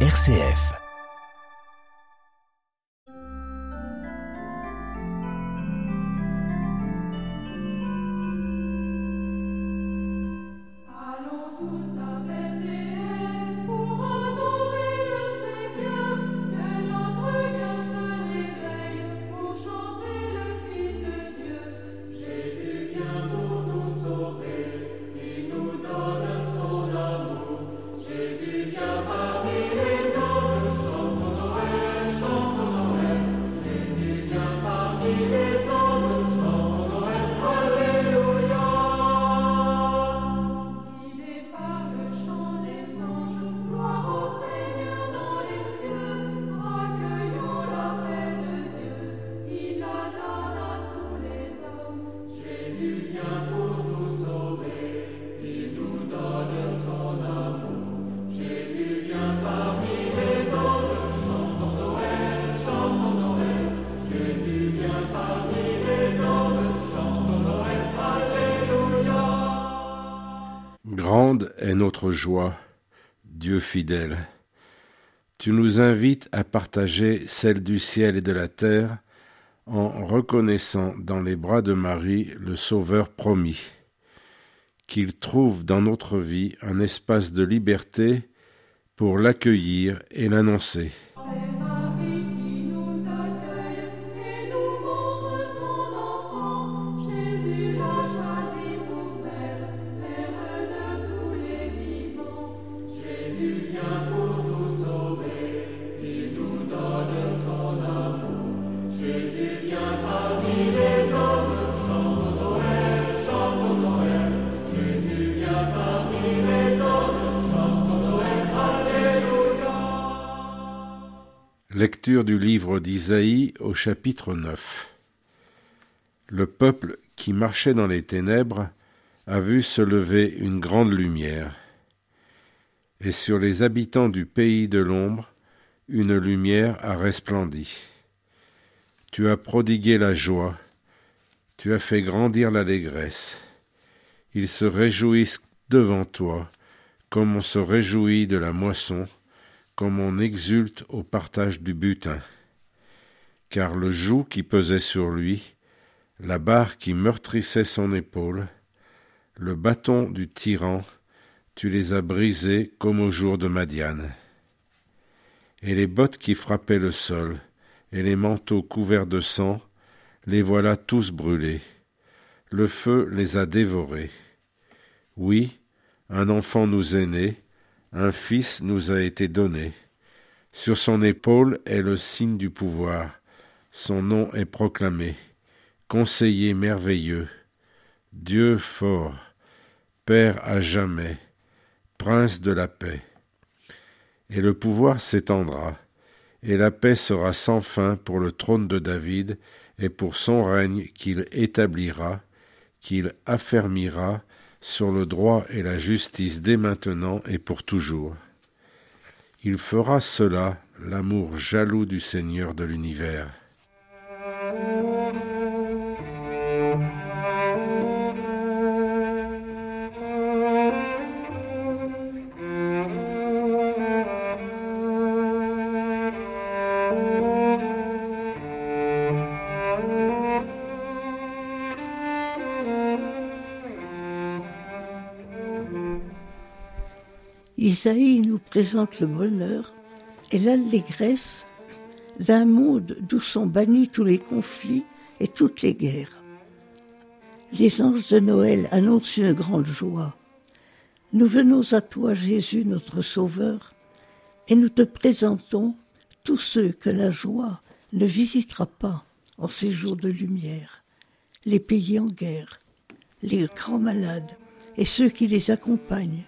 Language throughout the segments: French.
RCF. Joie, Dieu fidèle. Tu nous invites à partager celle du ciel et de la terre en reconnaissant dans les bras de Marie le Sauveur promis, qu'il trouve dans notre vie un espace de liberté pour l'accueillir et l'annoncer. Lecture du livre d'Isaïe au chapitre 9. Le peuple qui marchait dans les ténèbres a vu se lever une grande lumière, et sur les habitants du pays de l'ombre une lumière a resplendi. Tu as prodigué la joie, tu as fait grandir l'allégresse. Ils se réjouissent devant toi, comme on se réjouit de la moisson comme on exulte au partage du butin. Car le joug qui pesait sur lui, la barre qui meurtrissait son épaule, le bâton du tyran, tu les as brisés comme au jour de Madiane. Et les bottes qui frappaient le sol, et les manteaux couverts de sang, les voilà tous brûlés. Le feu les a dévorés. Oui, un enfant nous est né, un fils nous a été donné. Sur son épaule est le signe du pouvoir. Son nom est proclamé. Conseiller merveilleux. Dieu fort. Père à jamais. Prince de la paix. Et le pouvoir s'étendra, et la paix sera sans fin pour le trône de David, et pour son règne qu'il établira, qu'il affermira sur le droit et la justice dès maintenant et pour toujours. Il fera cela, l'amour jaloux du Seigneur de l'univers. Isaïe nous présente le bonheur et l'allégresse d'un monde d'où sont bannis tous les conflits et toutes les guerres. Les anges de Noël annoncent une grande joie. Nous venons à toi, Jésus, notre Sauveur, et nous te présentons tous ceux que la joie ne visitera pas en ces jours de lumière, les pays en guerre, les grands malades et ceux qui les accompagnent,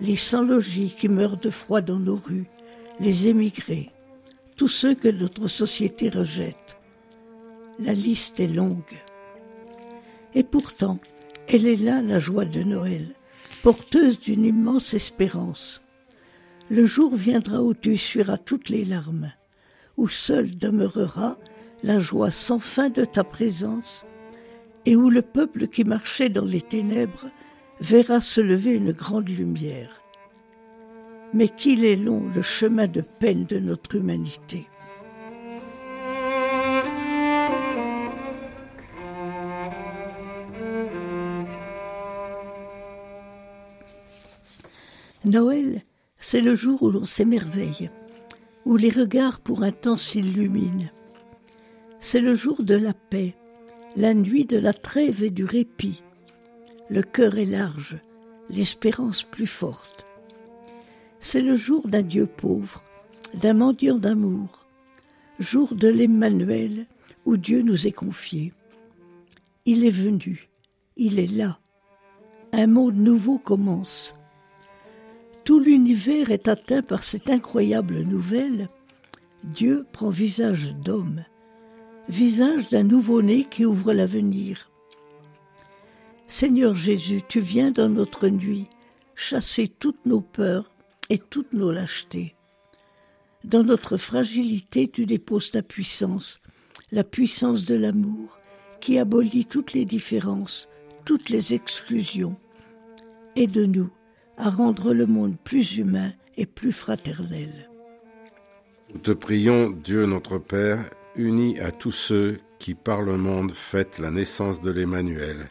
les sans-logis qui meurent de froid dans nos rues, les émigrés, tous ceux que notre société rejette. La liste est longue. Et pourtant, elle est là, la joie de Noël, porteuse d'une immense espérance. Le jour viendra où tu essuieras toutes les larmes, où seule demeurera la joie sans fin de ta présence, et où le peuple qui marchait dans les ténèbres verra se lever une grande lumière. mais qu'il est long le chemin de peine de notre humanité. Noël, c'est le jour où l'on s'émerveille, où les regards pour un temps s'illuminent. C'est le jour de la paix, la nuit de la trêve et du répit. Le cœur est large, l'espérance plus forte. C'est le jour d'un Dieu pauvre, d'un mendiant d'amour, jour de l'Emmanuel où Dieu nous est confié. Il est venu, il est là. Un monde nouveau commence. Tout l'univers est atteint par cette incroyable nouvelle. Dieu prend visage d'homme, visage d'un nouveau-né qui ouvre l'avenir. Seigneur Jésus, tu viens dans notre nuit chasser toutes nos peurs et toutes nos lâchetés. Dans notre fragilité, tu déposes ta puissance, la puissance de l'amour, qui abolit toutes les différences, toutes les exclusions. Aide-nous à rendre le monde plus humain et plus fraternel. Nous te prions, Dieu notre Père, uni à tous ceux qui par le monde fêtent la naissance de l'Emmanuel.